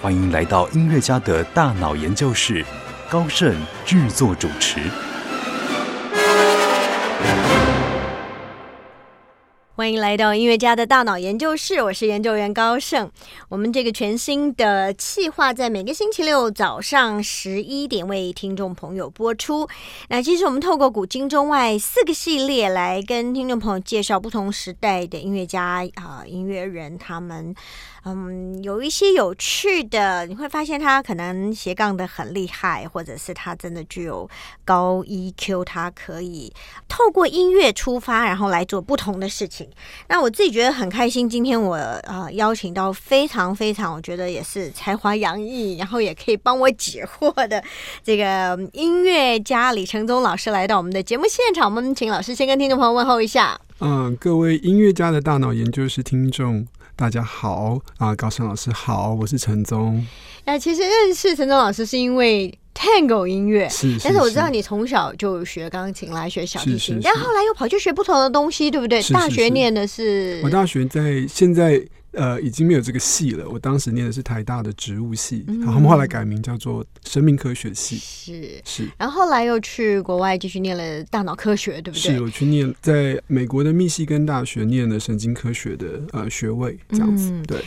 欢迎来到音乐家的大脑研究室，高盛制作主持。欢迎来到音乐家的大脑研究室，我是研究员高盛。我们这个全新的企划在每个星期六早上十一点为听众朋友播出。那其实我们透过古今中外四个系列来跟听众朋友介绍不同时代的音乐家啊、音乐人他们。嗯，有一些有趣的，你会发现他可能斜杠的很厉害，或者是他真的具有高 EQ，他可以透过音乐出发，然后来做不同的事情。那我自己觉得很开心，今天我呃邀请到非常非常，我觉得也是才华洋溢，然后也可以帮我解惑的这个音乐家李承宗老师来到我们的节目现场。我们请老师先跟听众朋友问候一下。嗯，各位音乐家的大脑研究室听众。大家好啊，高盛老师好，我是陈宗。那其实认识陈宗老师是因为 Tango 音乐，是，但是我知道你从小就学钢琴，来学小提琴，但后来又跑去学不同的东西，对不对？大学念的是，我大学在现在。呃，已经没有这个系了。我当时念的是台大的植物系，然后后来改名叫做生命科学系。是是，然后后来又去国外继续念了大脑科学，对不对？是，我去念在美国的密西根大学念了神经科学的呃学位，这样子。对。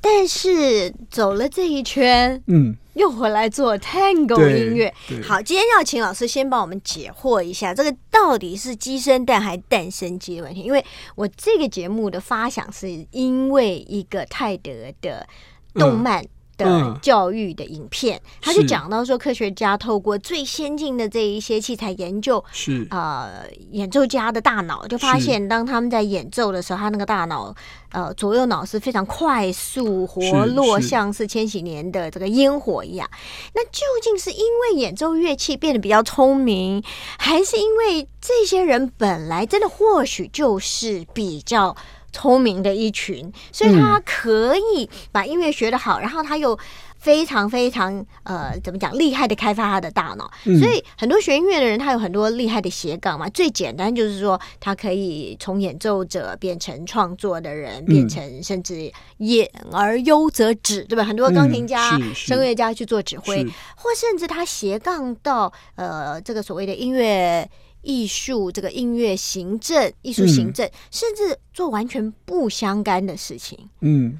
但是走了这一圈，嗯，又回来做 Tango 音乐。好，今天要请老师先帮我们解惑一下，这个到底是鸡生蛋还是蛋生鸡的问题。因为我这个节目的发想是因为一个泰德的动漫。的教育的影片，他就讲到说，科学家透过最先进的这一些器材研究，是呃演奏家的大脑，就发现当他们在演奏的时候，他那个大脑呃左右脑是非常快速活络，像是千禧年的这个烟火一样。那究竟是因为演奏乐器变得比较聪明，还是因为这些人本来真的或许就是比较？聪明的一群，所以他可以把音乐学得好，然后他又非常非常呃，怎么讲厉害的开发他的大脑。所以很多学音乐的人，他有很多厉害的斜杠嘛。最简单就是说，他可以从演奏者变成创作的人，变成甚至演而优则指，对吧？很多钢琴家、声乐家去做指挥，或甚至他斜杠到呃这个所谓的音乐。艺术这个音乐行政、艺术行政，甚至做完全不相干的事情。嗯，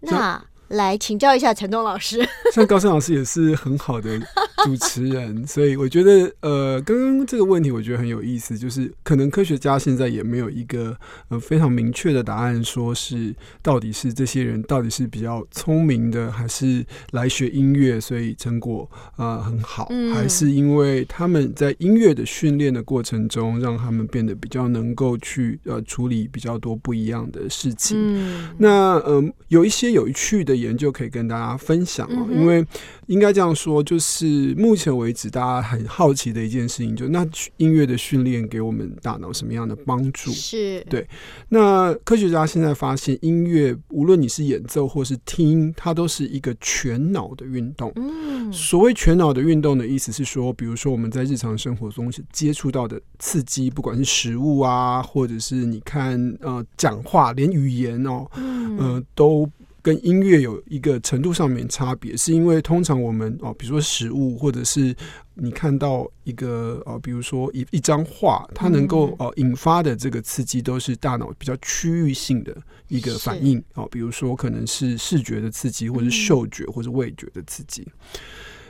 那。来请教一下陈东老师，像高盛老师也是很好的主持人，所以我觉得呃，刚刚这个问题我觉得很有意思，就是可能科学家现在也没有一个呃非常明确的答案，说是到底是这些人到底是比较聪明的，还是来学音乐所以成果啊很好，还是因为他们在音乐的训练的过程中，让他们变得比较能够去呃处理比较多不一样的事情。嗯，那嗯有一些有趣的。研究可以跟大家分享哦，因为应该这样说，就是目前为止大家很好奇的一件事情，就那音乐的训练给我们大脑什么样的帮助？是对。那科学家现在发现，音乐无论你是演奏或是听，它都是一个全脑的运动。嗯，所谓全脑的运动的意思是说，比如说我们在日常生活中接触到的刺激，不管是食物啊，或者是你看呃讲话，连语言哦，嗯，都。跟音乐有一个程度上面差别，是因为通常我们哦，比如说食物，或者是你看到一个哦，比如说一一张画，它能够哦引发的这个刺激，都是大脑比较区域性的一个反应哦，比如说可能是视觉的刺激，或者是嗅觉或者味觉的刺激。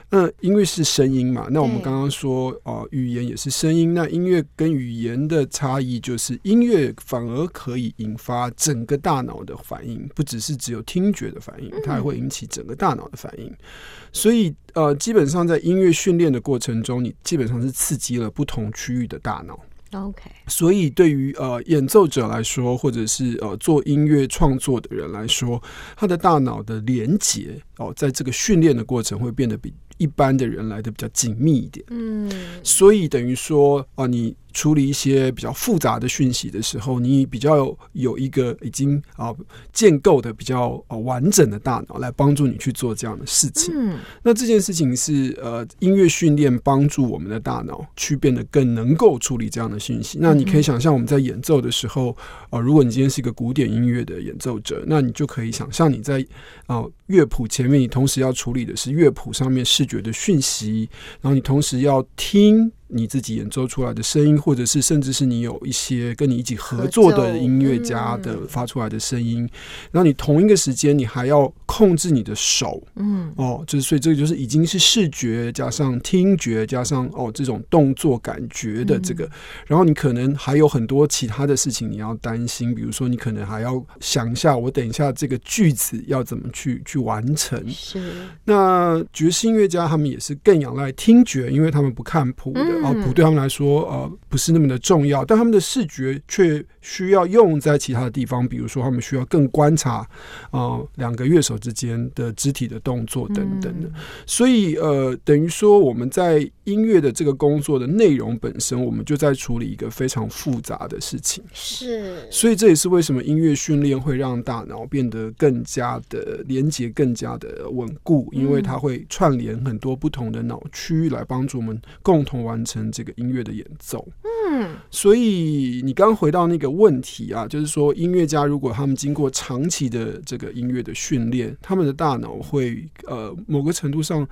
那因为是声音嘛，那我们刚刚说哦，语言也是声音。那音乐跟语言的差异就是，音乐反而可以引发整个大脑的反应，不只是只有听觉的反应，它还会引起整个大脑的反应。所以呃，基本上在音乐训练的过程中，你基本上是刺激了不同区域的大脑。OK，所以对于呃演奏者来说，或者是呃做音乐创作的人来说，他的大脑的连接哦，在这个训练的过程会变得比一般的人来的比较紧密一点。嗯，所以等于说啊，你。处理一些比较复杂的讯息的时候，你比较有一个已经啊建构的比较啊完整的大脑来帮助你去做这样的事情。嗯，那这件事情是呃音乐训练帮助我们的大脑去变得更能够处理这样的讯息。那你可以想象我们在演奏的时候啊，如果你今天是一个古典音乐的演奏者，那你就可以想象你在啊乐谱前面，你同时要处理的是乐谱上面视觉的讯息，然后你同时要听。你自己演奏出来的声音，或者是甚至是你有一些跟你一起合作的音乐家的发出来的声音，然后你同一个时间你还要控制你的手，嗯，哦，就是所以这个就是已经是视觉加上听觉加上哦这种动作感觉的这个，然后你可能还有很多其他的事情你要担心，比如说你可能还要想一下，我等一下这个句子要怎么去去完成。是，那爵士音乐家他们也是更仰赖听觉，因为他们不看谱的。啊，谱对他们来说，呃，不是那么的重要，但他们的视觉却需要用在其他的地方，比如说他们需要更观察啊两个乐手之间的肢体的动作等等的。所以，呃，等于说我们在音乐的这个工作的内容本身，我们就在处理一个非常复杂的事情。是，所以这也是为什么音乐训练会让大脑变得更加的连接、更加的稳固，因为它会串联很多不同的脑区来帮助我们共同完。成这个音乐的演奏，嗯，所以你刚回到那个问题啊，就是说音乐家如果他们经过长期的这个音乐的训练，他们的大脑会呃某个程度上，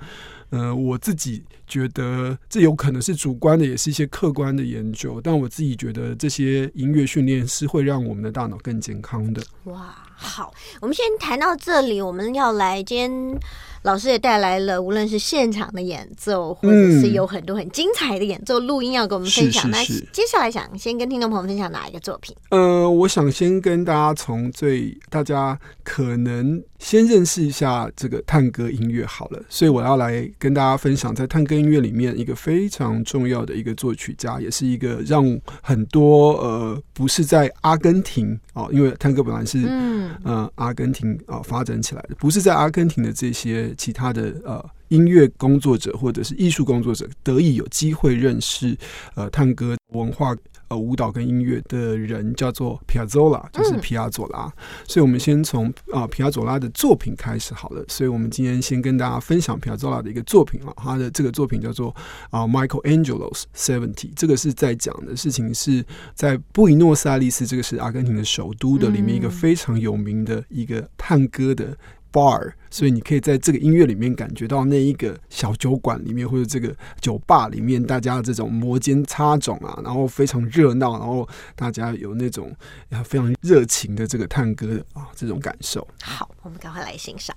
呃，我自己觉得这有可能是主观的，也是一些客观的研究，但我自己觉得这些音乐训练是会让我们的大脑更健康的。哇，好，我们先谈到这里，我们要来今天。老师也带来了，无论是现场的演奏，或者是有很多很精彩的演奏录音要跟我们分享。那接下来想先跟听众朋友分享哪一个作品？呃，我想先跟大家从最大家可能先认识一下这个探戈音乐好了。所以我要来跟大家分享，在探戈音乐里面一个非常重要的一个作曲家，也是一个让很多呃不是在阿根廷哦，因为探戈本来是嗯呃阿根廷啊发展起来的，不是在阿根廷的这些。其他的呃音乐工作者或者是艺术工作者得以有机会认识呃探戈文化呃舞蹈跟音乐的人叫做皮亚佐拉，就是皮亚佐拉。所以我们先从啊皮亚佐拉的作品开始好了。所以我们今天先跟大家分享皮亚佐拉的一个作品啊，他的这个作品叫做啊 Michael Angelo's Seventy。这个是在讲的事情是在布宜诺斯艾利斯，这个是阿根廷的首都的里面一个非常有名的一个探戈的。bar，所以你可以在这个音乐里面感觉到那一个小酒馆里面或者这个酒吧里面，大家这种摩肩擦踵啊，然后非常热闹，然后大家有那种非常热情的这个探戈的啊这种感受。好，我们赶快来欣赏。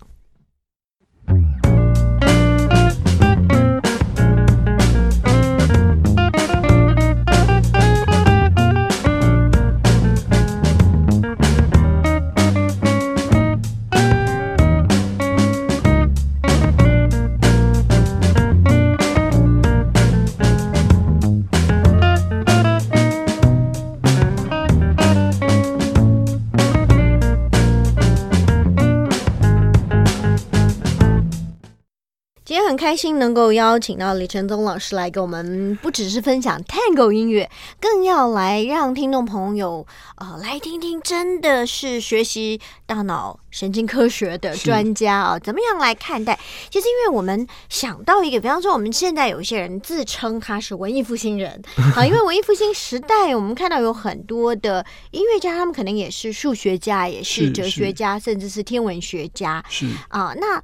开心能够邀请到李承宗老师来给我们，不只是分享 Tango 音乐，更要来让听众朋友呃来听听，真的是学习大脑神经科学的专家啊，怎么样来看待？其实，因为我们想到一个，比方说，我们现在有一些人自称他是文艺复兴人啊，因为文艺复兴时代，我们看到有很多的音乐家，他们可能也是数学家，也是哲学家，甚至是天文学家，是啊，那。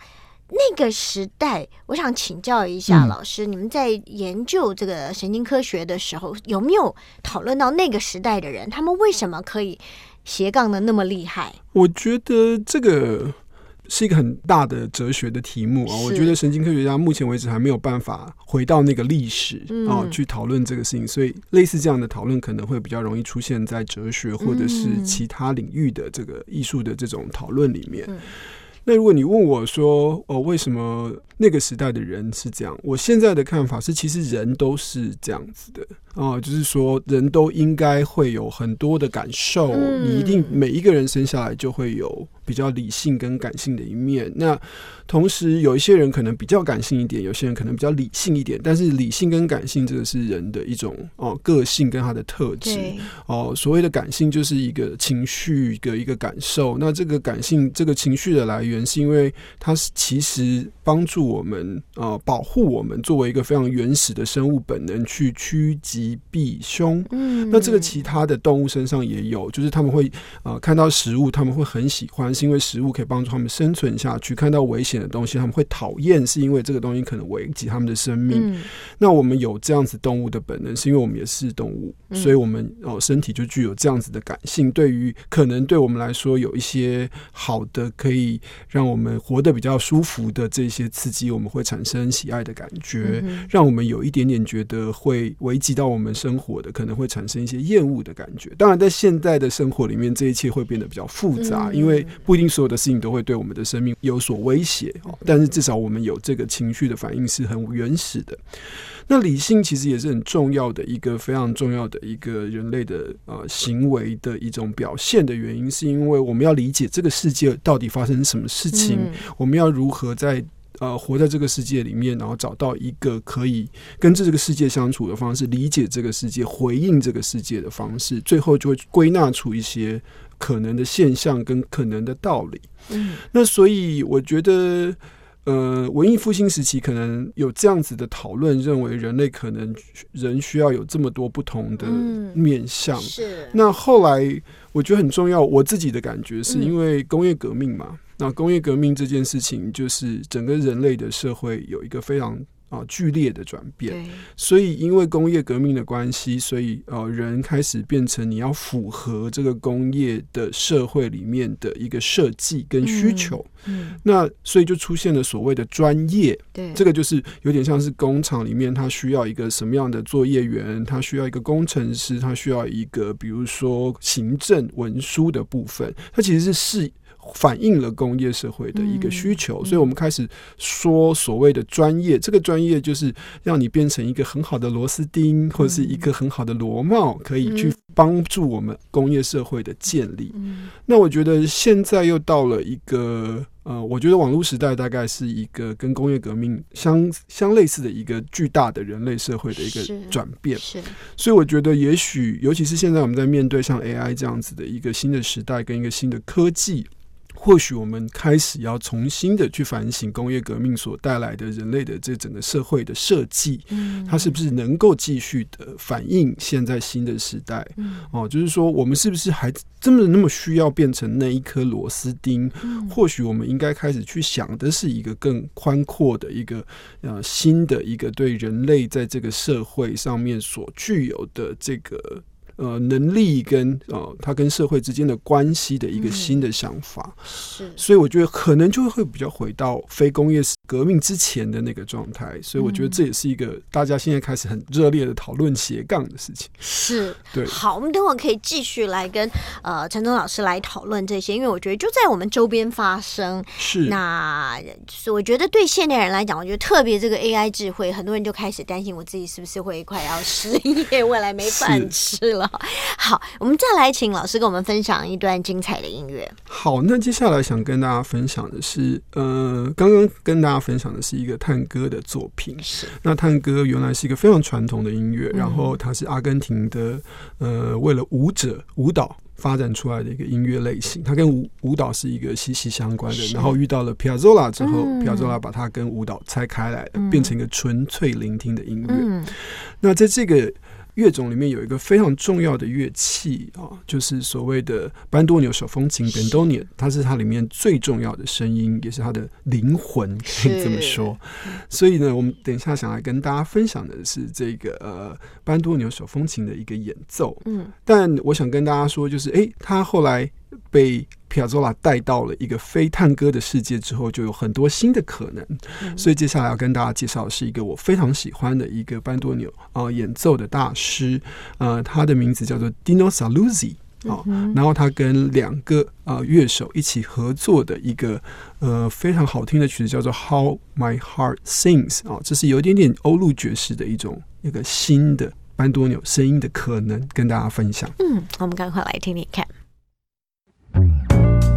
那个时代，我想请教一下老师，你们在研究这个神经科学的时候，有没有讨论到那个时代的人，他们为什么可以斜杠的那么厉害？我觉得这个是一个很大的哲学的题目啊。我觉得神经科学家目前为止还没有办法回到那个历史啊去讨论这个事情，所以类似这样的讨论可能会比较容易出现在哲学或者是其他领域的这个艺术的这种讨论里面。那如果你问我说，哦，为什么那个时代的人是这样？我现在的看法是，其实人都是这样子的啊，就是说，人都应该会有很多的感受，你一定每一个人生下来就会有比较理性跟感性的一面。那同时有一些人可能比较感性一点，有些人可能比较理性一点。但是理性跟感性这个是人的一种哦个性跟他的特质哦。所谓的感性就是一个情绪的一个感受。那这个感性这个情绪的来源，是因为它是其实帮助我们呃保护我们作为一个非常原始的生物本能去趋吉避凶。嗯，那这个其他的动物身上也有，就是他们会呃看到食物，他们会很喜欢，是因为食物可以帮助他们生存下去；看到危险的东西，他们会讨厌，是因为这个东西可能危及他们的生命。那我们有这样子动物的本能，是因为我们也是动物，所以我们哦身体就具有这样子的感性。对于可能对我们来说有一些好的，可以让我们活得比较舒服的这些刺激，我们会产生喜爱的感觉；让我们有一点点觉得会危及到我们生活的，可能会产生一些厌恶的感觉。当然，在现在的生活里面，这一切会变得比较复杂，因为不一定所有的事情都会对我们的生命有所威胁哦。但是至少我们有这个情绪的反应是很原始的。那理性其实也是很重要的一个非常重要的一个人类的呃行为的一种表现的原因，是因为我们要理解这个世界到底发生什么事情，我们要如何在呃活在这个世界里面，然后找到一个可以跟这个世界相处的方式，理解这个世界，回应这个世界的方式，最后就会归纳出一些可能的现象跟可能的道理。嗯，那所以我觉得。呃，文艺复兴时期可能有这样子的讨论，认为人类可能人需要有这么多不同的面相。是。那后来我觉得很重要，我自己的感觉是因为工业革命嘛。那工业革命这件事情，就是整个人类的社会有一个非常。啊，剧烈的转变，所以因为工业革命的关系，所以呃，人开始变成你要符合这个工业的社会里面的一个设计跟需求。嗯，那所以就出现了所谓的专业。对，这个就是有点像是工厂里面，它需要一个什么样的作业员，它需要一个工程师，它需要一个比如说行政文书的部分，它其实是是。反映了工业社会的一个需求，所以我们开始说所谓的专业。这个专业就是让你变成一个很好的螺丝钉，或者是一个很好的螺帽，可以去帮助我们工业社会的建立。那我觉得现在又到了一个呃，我觉得网络时代大概是一个跟工业革命相相类似的一个巨大的人类社会的一个转变。是，所以我觉得也许，尤其是现在我们在面对像 AI 这样子的一个新的时代跟一个新的科技。或许我们开始要重新的去反省工业革命所带来的人类的这整个社会的设计，它是不是能够继续的反映现在新的时代？哦，就是说我们是不是还真的那么需要变成那一颗螺丝钉？或许我们应该开始去想的是一个更宽阔的一个呃新的一个对人类在这个社会上面所具有的这个。呃，能力跟呃，他跟社会之间的关系的一个新的想法，是，所以我觉得可能就会比较回到非工业革命之前的那个状态，所以我觉得这也是一个大家现在开始很热烈的讨论斜杠的事情。是，对。好，我们等会可以继续来跟呃陈忠老师来讨论这些，因为我觉得就在我们周边发生。是，那我觉得对现代人来讲，我觉得特别这个 AI 智慧，很多人就开始担心我自己是不是会快要失业，未来没饭吃了。好，我们再来请老师跟我们分享一段精彩的音乐。好，那接下来想跟大家分享的是，呃，刚刚跟大家分享的是一个探戈的作品。是，那探戈原来是一个非常传统的音乐，然后它是阿根廷的，呃，为了舞者舞蹈发展出来的一个音乐类型。它跟舞舞蹈是一个息息相关的。然后遇到了皮亚佐拉之后，皮亚佐拉把它跟舞蹈拆开来，变成一个纯粹聆听的音乐。那在这个乐种里面有一个非常重要的乐器啊，就是所谓的班多纽手风琴 （bandoneon），它是它里面最重要的声音，也是它的灵魂，可以这么说。所以呢，我们等一下想来跟大家分享的是这个呃班多纽手风琴的一个演奏。嗯，但我想跟大家说，就是哎，他后来被。皮亚佐拉带到了一个非探戈的世界之后，就有很多新的可能。所以接下来要跟大家介绍的是一个我非常喜欢的一个班多纽啊演奏的大师，呃，他的名字叫做 Dino Saluzzi 啊。然后他跟两个啊乐手一起合作的一个呃非常好听的曲子叫做 How My Heart Sings 啊，这是有一点点欧陆爵士的一种一个新的班多纽声音的可能，跟大家分享。嗯，我们赶快来听听看。Música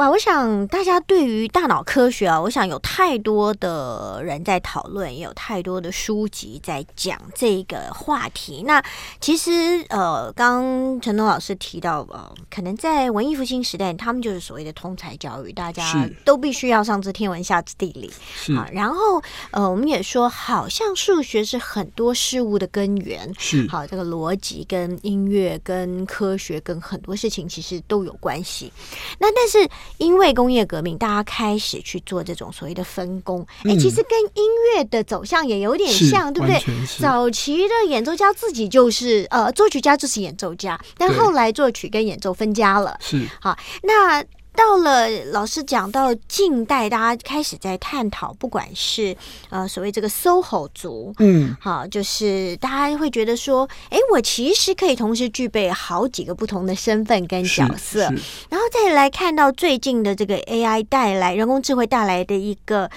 哇，我想大家对于大脑科学啊，我想有太多的人在讨论，也有太多的书籍在讲这个话题。那其实呃，刚陈东老师提到，呃，可能在文艺复兴时代，他们就是所谓的通才教育，大家都必须要上知天文下知地理啊。然后呃，我们也说，好像数学是很多事物的根源，是好这个逻辑跟音乐跟科学跟很多事情其实都有关系。那但是。因为工业革命，大家开始去做这种所谓的分工。哎，其实跟音乐的走向也有点像，对不对？早期的演奏家自己就是呃，作曲家就是演奏家，但后来作曲跟演奏分家了。是好，那。到了老师讲到近代，大家开始在探讨，不管是呃所谓这个 SOHO 族，嗯，好，就是大家会觉得说，哎，我其实可以同时具备好几个不同的身份跟角色，然后再来看到最近的这个 AI 带来人工智慧带来的一个。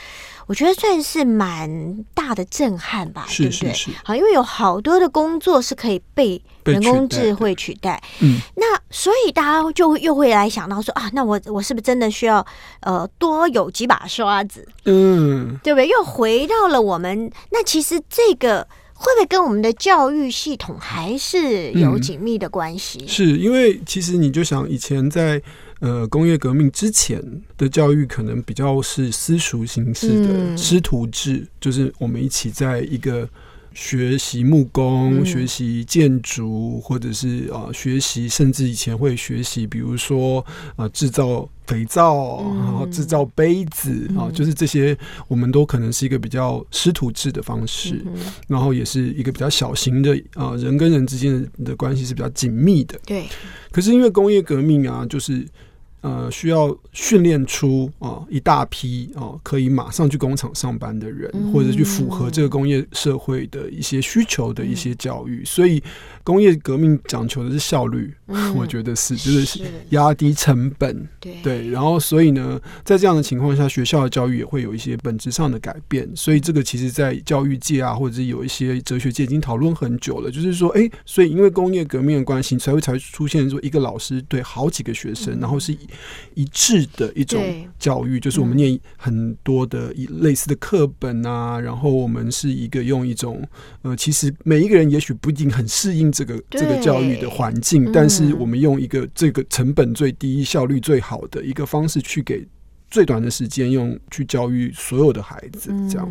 我觉得算是蛮大的震撼吧，对不对？好，因为有好多的工作是可以被人工智慧取代。嗯，那所以大家就又会来想到说啊，那我我是不是真的需要呃多有几把刷子？嗯，对不对？又回到了我们那其实这个会不会跟我们的教育系统还是有紧密的关系？是因为其实你就想以前在。呃，工业革命之前的教育可能比较是私塾形式的师徒制，就是我们一起在一个学习木工、学习建筑，或者是啊学习，甚至以前会学习，比如说啊制造肥皂，然后制造杯子啊，就是这些，我们都可能是一个比较师徒制的方式，然后也是一个比较小型的啊，人跟人之间的关系是比较紧密的。对，可是因为工业革命啊，就是。呃，需要训练出啊一大批啊可以马上去工厂上班的人，或者去符合这个工业社会的一些需求的一些教育，所以工业革命讲求的是效率，我觉得是就是压低成本，对，然后所以呢，在这样的情况下，学校的教育也会有一些本质上的改变，所以这个其实在教育界啊，或者是有一些哲学界已经讨论很久了，就是说，哎，所以因为工业革命的关系，才会才出现说一个老师对好几个学生，然后是以。一致的一种教育，就是我们念很多的一类似的课本啊，然后我们是一个用一种呃，其实每一个人也许不一定很适应这个这个教育的环境，但是我们用一个这个成本最低、效率最好的一个方式去给。最短的时间用去教育所有的孩子，这样，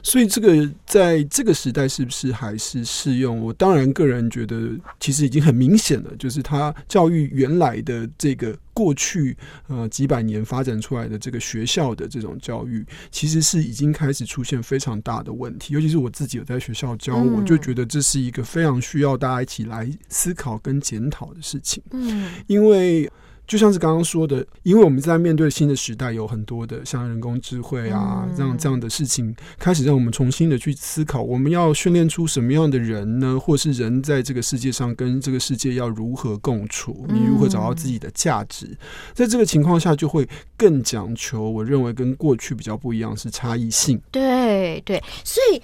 所以这个在这个时代是不是还是适用？我当然个人觉得，其实已经很明显了，就是他教育原来的这个过去呃几百年发展出来的这个学校的这种教育，其实是已经开始出现非常大的问题。尤其是我自己有在学校教，我就觉得这是一个非常需要大家一起来思考跟检讨的事情。嗯，因为。就像是刚刚说的，因为我们在面对新的时代，有很多的像人工智慧啊，这样这样的事情，开始让我们重新的去思考，我们要训练出什么样的人呢？或是人在这个世界上跟这个世界要如何共处？你如何找到自己的价值？在这个情况下，就会更讲求，我认为跟过去比较不一样是差异性。对对，所以。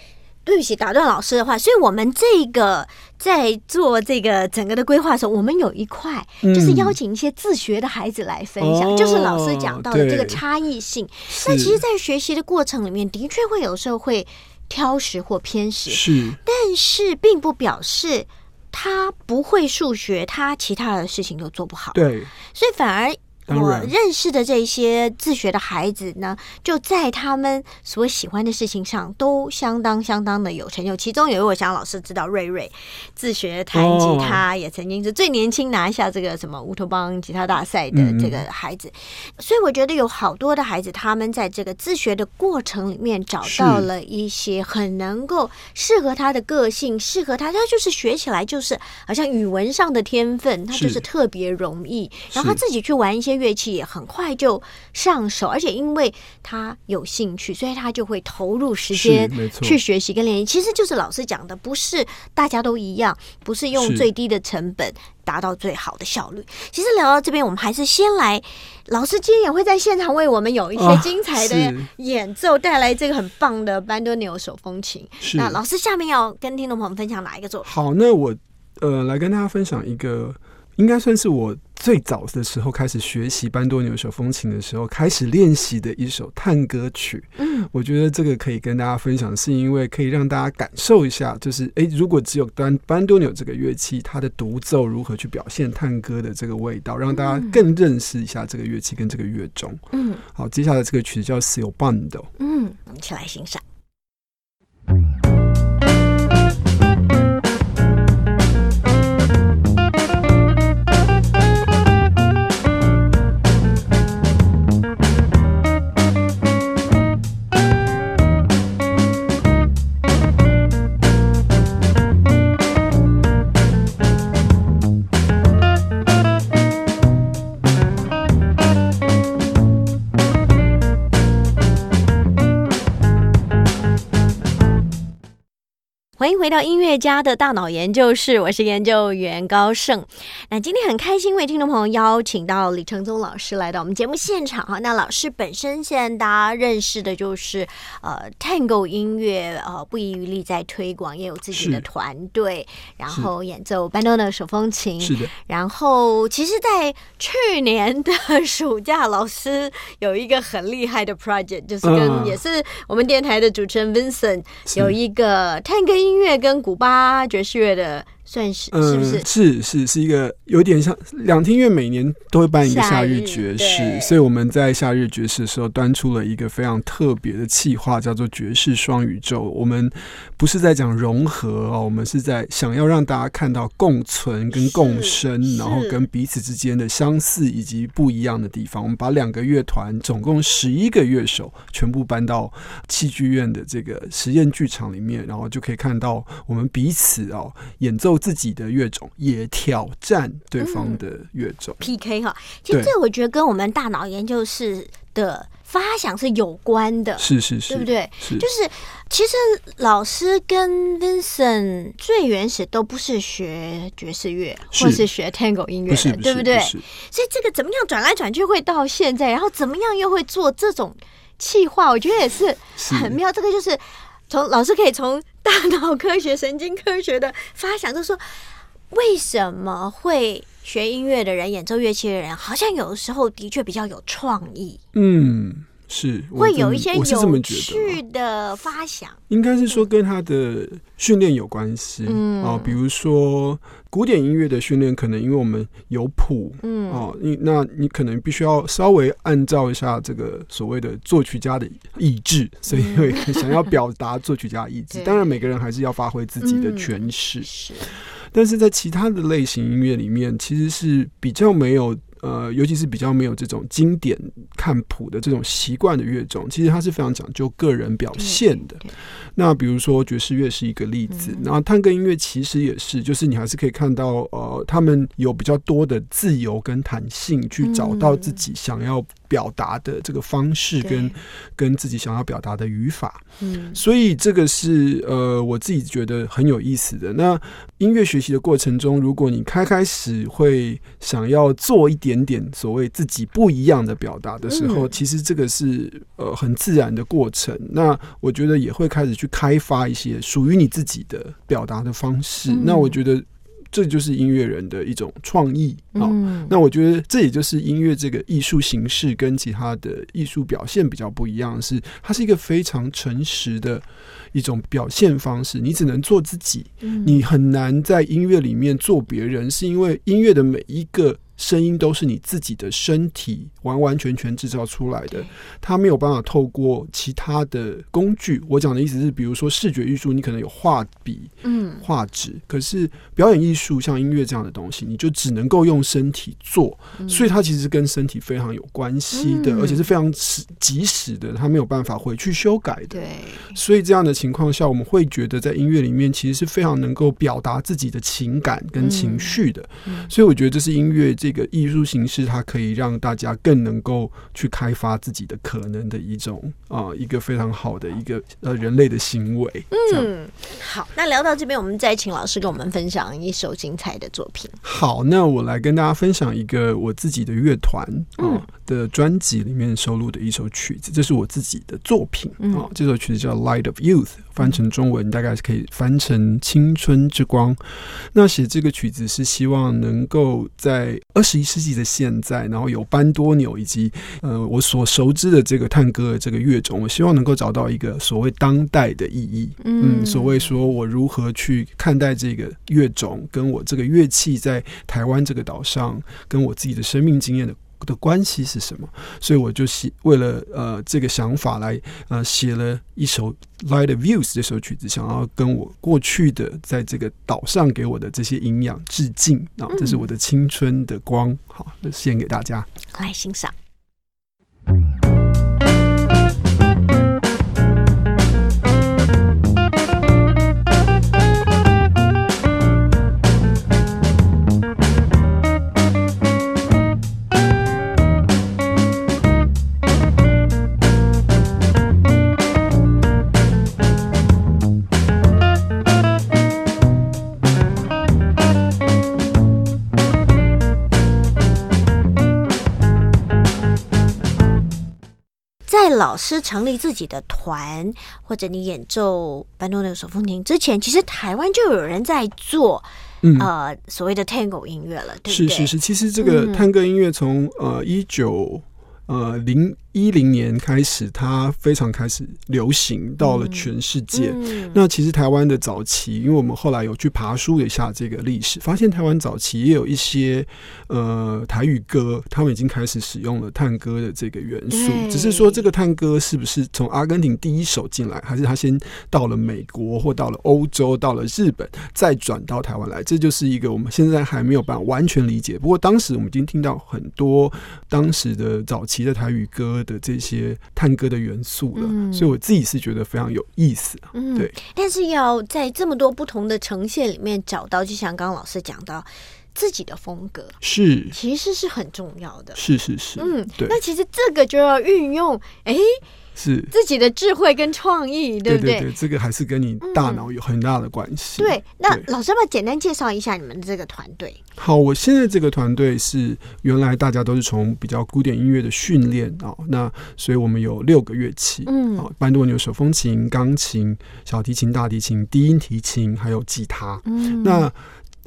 对不起，打断老师的话，所以我们这个在做这个整个的规划的时候，我们有一块就是邀请一些自学的孩子来分享，就是老师讲到的这个差异性。那其实，在学习的过程里面，的确会有时候会挑食或偏食，是，但是并不表示他不会数学，他其他的事情都做不好。对，所以反而。我认识的这些自学的孩子呢，就在他们所喜欢的事情上都相当相当的有成就。其中有一位我想老师知道，瑞瑞自学弹吉他，也曾经是最年轻拿下这个什么乌托邦吉他大赛的这个孩子。所以我觉得有好多的孩子，他们在这个自学的过程里面找到了一些很能够适合他的个性，适合他，他就是学起来就是好像语文上的天分，他就是特别容易，然后他自己去玩一些。乐器也很快就上手，而且因为他有兴趣，所以他就会投入时间去学习跟练习。其实就是老师讲的，不是大家都一样，不是用最低的成本达到最好的效率。其实聊到这边，我们还是先来，老师今天也会在现场为我们有一些精彩的演奏，带来这个很棒的班多纽手风琴。那老师下面要跟听众朋友们分享哪一个作品？好，那我呃来跟大家分享一个，应该算是我。最早的时候开始学习班多纽手风琴的时候，开始练习的一首探歌曲。嗯，我觉得这个可以跟大家分享，是因为可以让大家感受一下，就是诶，如果只有单班多纽这个乐器，它的独奏如何去表现探歌的这个味道，让大家更认识一下这个乐器跟这个乐种。嗯，好，接下来这个曲子叫《s i l Band》。嗯，我们一起来欣赏。欢迎回到音乐家的大脑研究室，我是研究员高盛。那今天很开心为听众朋友邀请到李承宗老师来到我们节目现场哈。那老师本身现在大家认识的就是呃，Tango 音乐呃，不遗余力在推广，也有自己的团队，然后演奏班多的手风琴。是的。然后其实，在去年的暑假，老师有一个很厉害的 project，就是跟也是我们电台的主持人 Vincent 有一个 Tango 音。音乐跟古巴爵士乐的。算是是不是？是是是一个有点像两厅院每年都会办一个夏日爵士，所以我们在夏日爵士的时候端出了一个非常特别的企划，叫做爵士双宇宙。我们不是在讲融合哦，我们是在想要让大家看到共存跟共生，然后跟彼此之间的相似以及不一样的地方。我们把两个乐团，总共十一个乐手，全部搬到戏剧院的这个实验剧场里面，然后就可以看到我们彼此哦演奏。自己的乐种也挑战对方的乐种。PK 哈，其实这我觉得跟我们大脑研究室的发想是有关的，是是是，对不对？就是其实老师跟 Vincent 最原始都不是学爵士乐，或是学 Tango 音乐的，对不对？所以这个怎么样转来转去会到现在，然后怎么样又会做这种气化，我觉得也是。很妙。这个就是从老师可以从。大脑科学、神经科学的发想，就说为什么会学音乐的人、演奏乐器的人，好像有的时候的确比较有创意。嗯，是会有一些有趣的发想。应该是说跟他的训练有关系。嗯啊，比如说。古典音乐的训练，可能因为我们有谱，嗯，哦，你那你可能必须要稍微按照一下这个所谓的作曲家的意志，所以会想要表达作曲家意志。当然，每个人还是要发挥自己的诠释。是，但是在其他的类型音乐里面，其实是比较没有。呃，尤其是比较没有这种经典看谱的这种习惯的乐种，其实它是非常讲究个人表现的。那比如说爵士乐是一个例子，然后探戈音乐其实也是，就是你还是可以看到，呃，他们有比较多的自由跟弹性，去找到自己想要表达的这个方式跟跟自己想要表达的语法。嗯，所以这个是呃，我自己觉得很有意思的。那音乐学习的过程中，如果你开开始会想要做一点。点点所谓自己不一样的表达的时候，其实这个是呃很自然的过程。那我觉得也会开始去开发一些属于你自己的表达的方式。那我觉得这就是音乐人的一种创意啊。那我觉得这也就是音乐这个艺术形式跟其他的艺术表现比较不一样，是它是一个非常诚实的一种表现方式。你只能做自己，你很难在音乐里面做别人，是因为音乐的每一个。声音都是你自己的身体完完全全制造出来的，它没有办法透过其他的工具。我讲的意思是，比如说视觉艺术，你可能有画笔、嗯，画纸，可是表演艺术像音乐这样的东西，你就只能够用身体做，所以它其实跟身体非常有关系的，而且是非常时即时的，它没有办法回去修改的。对，所以这样的情况下，我们会觉得在音乐里面其实是非常能够表达自己的情感跟情绪的。所以我觉得这是音乐。这个艺术形式，它可以让大家更能够去开发自己的可能的一种啊，一个非常好的一个呃人类的行为。嗯，好，那聊到这边，我们再请老师跟我们分享一首精彩的作品。好，那我来跟大家分享一个我自己的乐团啊的专辑里面收录的一首曲子，这是我自己的作品啊。这首曲子叫《Light of Youth》翻成中文大概是可以翻成《青春之光》。那写这个曲子是希望能够在二十一世纪的现在，然后有班多纽以及呃我所熟知的这个探戈的这个乐种，我希望能够找到一个所谓当代的意义。嗯，所谓说我如何去看待这个乐种，跟我这个乐器在台湾这个岛上，跟我自己的生命经验的。的关系是什么？所以我就写为了呃这个想法来呃写了一首《Light Views》这首曲子，想要跟我过去的在这个岛上给我的这些营养致敬啊！这是我的青春的光，好，献给大家，来欣赏。老师成立自己的团，或者你演奏班多的手风琴之前，其实台湾就有人在做，呃，所谓的 Tango 音乐了，对不对？是是是，其实这个探戈音乐从呃一九呃零。一零年开始，它非常开始流行到了全世界。那其实台湾的早期，因为我们后来有去爬书一下这个历史，发现台湾早期也有一些呃台语歌，他们已经开始使用了探戈的这个元素。只是说这个探戈是不是从阿根廷第一手进来，还是他先到了美国或到了欧洲，到了日本，再转到台湾来？这就是一个我们现在还没有办法完全理解。不过当时我们已经听到很多当时的早期的台语歌。的这些探戈的元素了，所以我自己是觉得非常有意思啊。对，但是要在这么多不同的呈现里面找到，就像刚刚老师讲到自己的风格，是其实是很重要的。是是是，嗯，对。那其实这个就要运用，哎。是自己的智慧跟创意，对不对？对，这个还是跟你大脑有很大的关系。对，那老师要不要简单介绍一下你们这个团队？好，我现在这个团队是原来大家都是从比较古典音乐的训练啊，那所以我们有六个乐器，嗯，啊，班多牛手风琴、钢琴、小提琴、大提琴、低音提琴，还有吉他。嗯，那。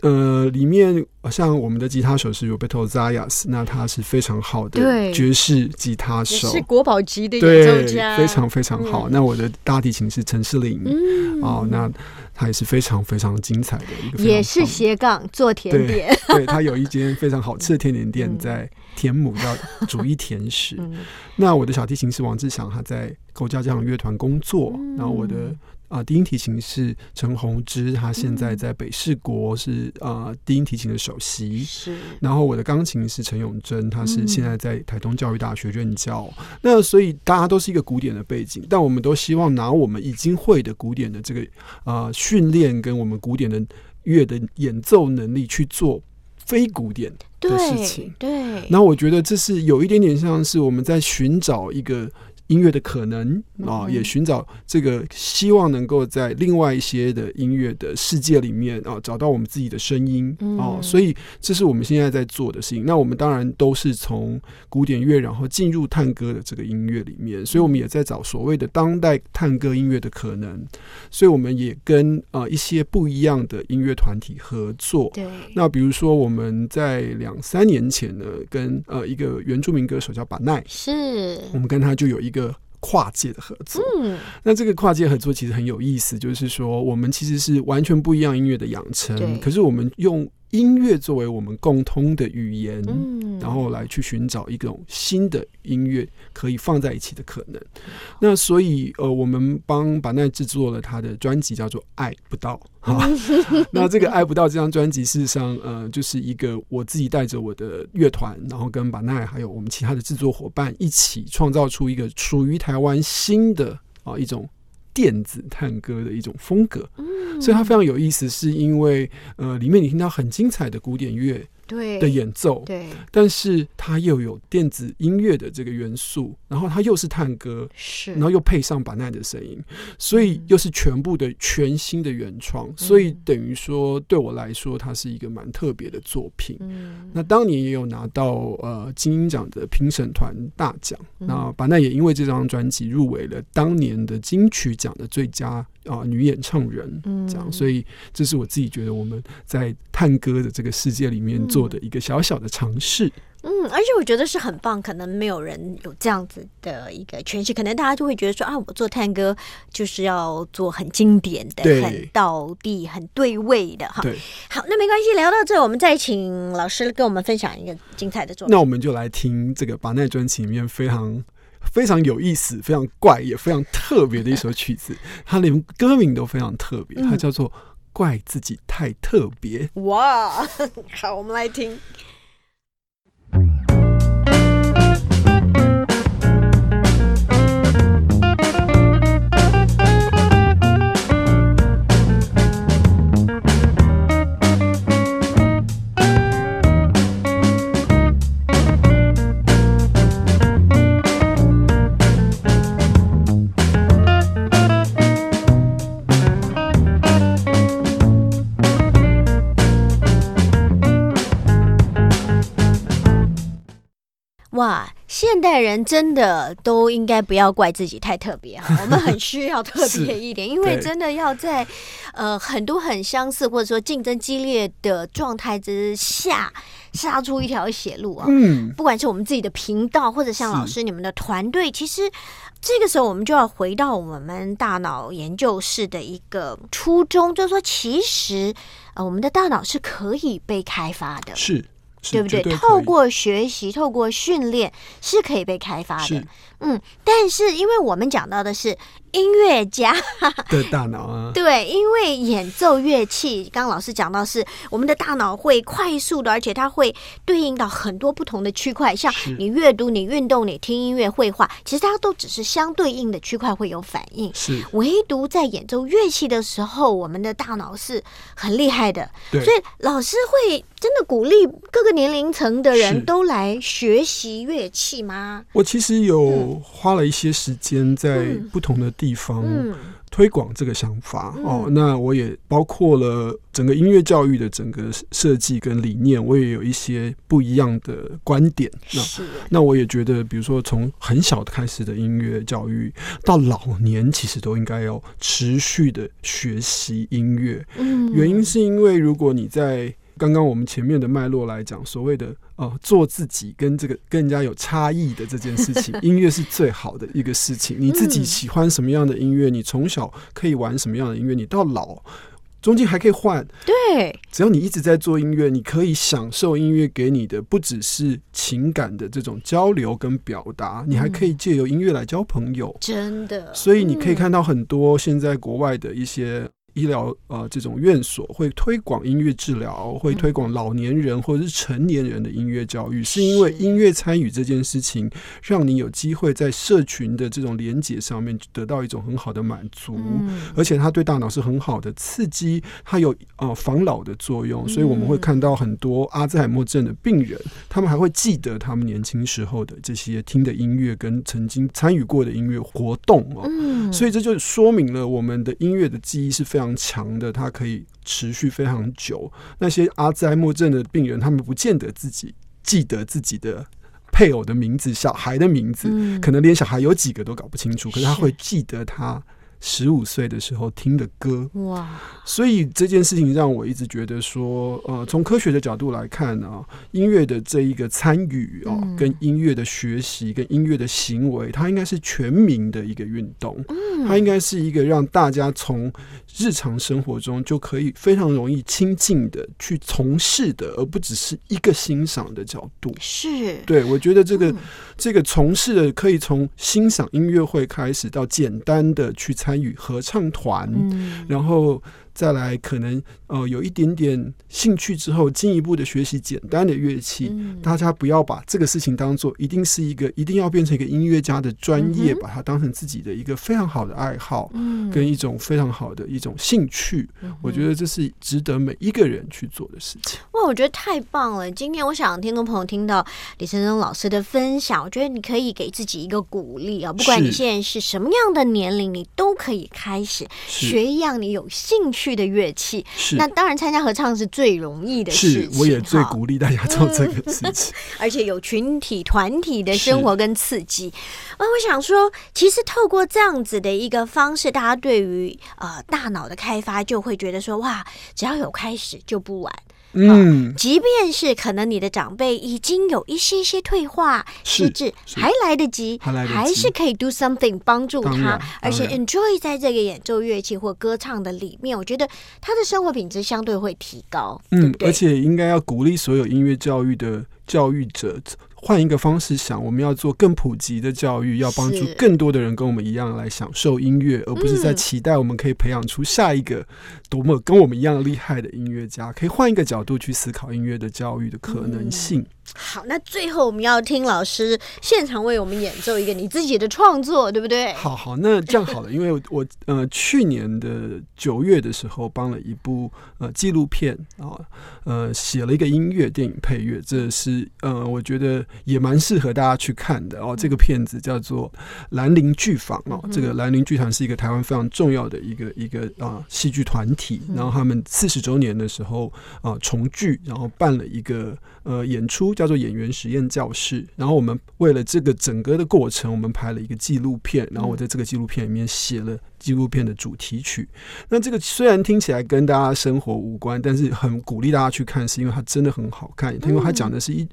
呃，里面像我们的吉他手是 Roberto Zayas，那他是非常好的爵士吉他手，是国宝级的演奏家，非常非常好。那我的大提琴是陈世林，哦，那他也是非常非常精彩的一个，也是斜杠做甜点，对他有一间非常好吃的甜点店在田母，叫主一甜食。那我的小提琴是王志祥，他在国家交响乐团工作，然后我的。啊，低音提琴是陈宏之，他现在在北市国是啊低音提琴的首席。是，然后我的钢琴是陈永贞，他是现在在台东教育大学任教。那所以大家都是一个古典的背景，但我们都希望拿我们已经会的古典的这个啊训练，跟我们古典的乐的演奏能力去做非古典的事情。对。然后我觉得这是有一点点像是我们在寻找一个。音乐的可能啊，也寻找这个希望能够在另外一些的音乐的世界里面啊，找到我们自己的声音啊，所以这是我们现在在做的事情。那我们当然都是从古典乐，然后进入探戈的这个音乐里面，所以我们也在找所谓的当代探戈音乐的可能。所以我们也跟啊一些不一样的音乐团体合作。对，那比如说我们在两三年前呢，跟呃一个原住民歌手叫巴奈，是我们跟他就有一个。跨界的合作，嗯，那这个跨界合作其实很有意思，就是说我们其实是完全不一样音乐的养成，可是我们用。音乐作为我们共通的语言，然后来去寻找一种新的音乐可以放在一起的可能。那所以，呃，我们帮板奈制作了他的专辑，叫做《爱不到》。那这个《爱不到》这张专辑，事实上，呃，就是一个我自己带着我的乐团，然后跟板奈还有我们其他的制作伙伴一起创造出一个属于台湾新的啊一种。电子探戈的一种风格，所以它非常有意思，是因为呃，里面你听到很精彩的古典乐。对的演奏，对，但是它又有电子音乐的这个元素，然后它又是探戈，是，然后又配上板奈的声音，所以又是全部的全新的原创，所以等于说对我来说，它是一个蛮特别的作品。嗯，那当年也有拿到呃金鹰奖的评审团大奖，那板奈也因为这张专辑入围了当年的金曲奖的最佳啊女演唱人，嗯。这样，所以这是我自己觉得我们在探歌的这个世界里面做的一个小小的尝试。嗯，而且我觉得是很棒，可能没有人有这样子的一个诠释，可能大家就会觉得说啊，我做探戈就是要做很经典的、很到地、很对位的哈。对，好，那没关系，聊到这，我们再请老师跟我们分享一个精彩的作品。那我们就来听这个把那专辑里面非常非常有意思、非常怪也非常特别的一首曲子，它连歌名都非常特别，它叫做《怪自己太特别》。哇，好，我们来听。现代人真的都应该不要怪自己太特别哈，我们很需要特别一点，因为真的要在呃很多很相似或者说竞争激烈的状态之下杀出一条血路啊。嗯，不管是我们自己的频道，或者像老师你们的团队，其实这个时候我们就要回到我们大脑研究室的一个初衷，就是说，其实呃我们的大脑是可以被开发的。是。对不对？透过学习，透过训练，是可以被开发的。嗯，但是因为我们讲到的是音乐家 的大脑啊，对，因为演奏乐器，刚刚老师讲到是我们的大脑会快速的，而且它会对应到很多不同的区块，像你阅读、你运动、你听音乐、绘画，其实它都只是相对应的区块会有反应。是，唯独在演奏乐器的时候，我们的大脑是很厉害的。对，所以老师会真的鼓励各个年龄层的人都来学习乐器吗？我其实有。花了一些时间在不同的地方推广这个想法哦，那我也包括了整个音乐教育的整个设计跟理念，我也有一些不一样的观点。那那我也觉得，比如说从很小开始的音乐教育到老年，其实都应该要持续的学习音乐。嗯，原因是因为如果你在刚刚我们前面的脉络来讲，所谓的呃做自己跟这个跟人家有差异的这件事情，音乐是最好的一个事情。你自己喜欢什么样的音乐，你从小可以玩什么样的音乐，你到老中间还可以换。对，只要你一直在做音乐，你可以享受音乐给你的不只是情感的这种交流跟表达，你还可以借由音乐来交朋友。真的，所以你可以看到很多现在国外的一些。医疗呃，这种院所会推广音乐治疗，会推广老年人或者是成年人的音乐教育，是。因为音乐参与这件事情，让你有机会在社群的这种连接上面得到一种很好的满足，而且它对大脑是很好的刺激，它有呃防老的作用，所以我们会看到很多阿兹海默症的病人，他们还会记得他们年轻时候的这些听的音乐跟曾经参与过的音乐活动哦，所以这就说明了我们的音乐的记忆是非常。强的，它可以持续非常久。那些阿兹海默症的病人，他们不见得自己记得自己的配偶的名字、小孩的名字，可能连小孩有几个都搞不清楚。可是他会记得他。十五岁的时候听的歌。哇，所以这件事情让我一直觉得说，呃，从科学的角度来看啊，音乐的这一个参与啊，跟音乐的学习，跟音乐的行为，它应该是全民的一个运动，嗯，它应该是一个让大家从日常生活中就可以非常容易亲近的去从事的，而不只是一个欣赏的角度。是，对我觉得这个这个从事的可以从欣赏音乐会开始，到简单的去参。参与合唱团，然后。再来，可能呃有一点点兴趣之后，进一步的学习简单的乐器。大家不要把这个事情当做一定是一个一定要变成一个音乐家的专业，把它当成自己的一个非常好的爱好，跟一种非常好的一种兴趣。我觉得这是值得每一个人去做的事情。哇，我觉得太棒了！今天我想听众朋友听到李晨生老师的分享，我觉得你可以给自己一个鼓励啊！不管你现在是什么样的年龄，你都可以开始学一样你有兴趣。趣的乐器。是，那当然参加合唱是最容易的事情。是，我也最鼓励大家做这个事情，而且有群体团体的生活跟刺激。啊，我想说，其实透过这样子的一个方式，大家对于呃大脑的开发就会觉得说，哇，只要有开始就不晚。嗯，即便是可能你的长辈已经有一些些退化甚至，还来得及，还是可以 do something 帮助他，而且 enjoy 在这个演奏乐器或歌唱的里面，我觉得他的生活品质相对会提高。嗯，而且应该要鼓励所有音乐教育的教育者。换一个方式想，我们要做更普及的教育，要帮助更多的人跟我们一样来享受音乐，而不是在期待我们可以培养出下一个多么跟我们一样厉害的音乐家。可以换一个角度去思考音乐的教育的可能性。好，那最后我们要听老师现场为我们演奏一个你自己的创作，对不对？好好，那这样好了，因为我呃去年的九月的时候帮了一部呃纪录片啊，呃写了一个音乐电影配乐，这是呃我觉得也蛮适合大家去看的哦。这个片子叫做《兰陵剧坊》哦，这个兰陵剧团是一个台湾非常重要的一个一个啊戏剧团体，然后他们四十周年的时候啊重聚，然后办了一个呃演出。叫做演员实验教室，然后我们为了这个整个的过程，我们拍了一个纪录片，然后我在这个纪录片里面写了。纪录片的主题曲，那这个虽然听起来跟大家生活无关，但是很鼓励大家去看，是因为它真的很好看。因为它讲的是一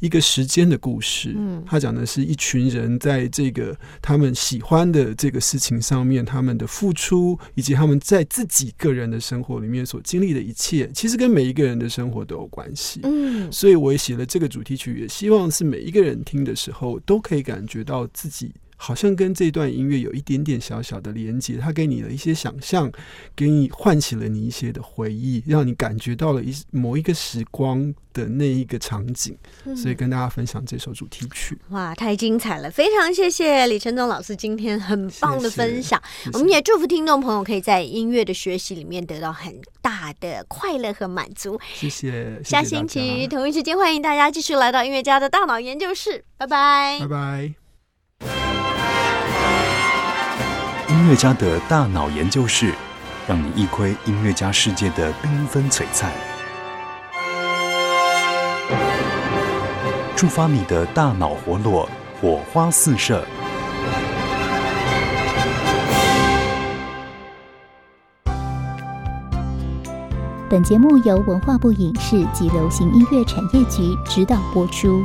一个时间的故事，嗯，它讲的是一群人在这个他们喜欢的这个事情上面，他们的付出，以及他们在自己个人的生活里面所经历的一切，其实跟每一个人的生活都有关系。嗯，所以我也写了这个主题曲，也希望是每一个人听的时候都可以感觉到自己。好像跟这段音乐有一点点小小的连接，它给你了一些想象，给你唤起了你一些的回忆，让你感觉到了一某一个时光的那一个场景，所以跟大家分享这首主题曲。哇，太精彩了！非常谢谢李承宗老师今天很棒的分享。我们也祝福听众朋友可以在音乐的学习里面得到很大的快乐和满足。谢谢。下星期同一时间，欢迎大家继续来到音乐家的大脑研究室。拜拜，拜拜。音乐家的大脑研究室，让你一窥音乐家世界的缤纷璀璨，触发你的大脑活络，火花四射。本节目由文化部影视及流行音乐产业局指导播出。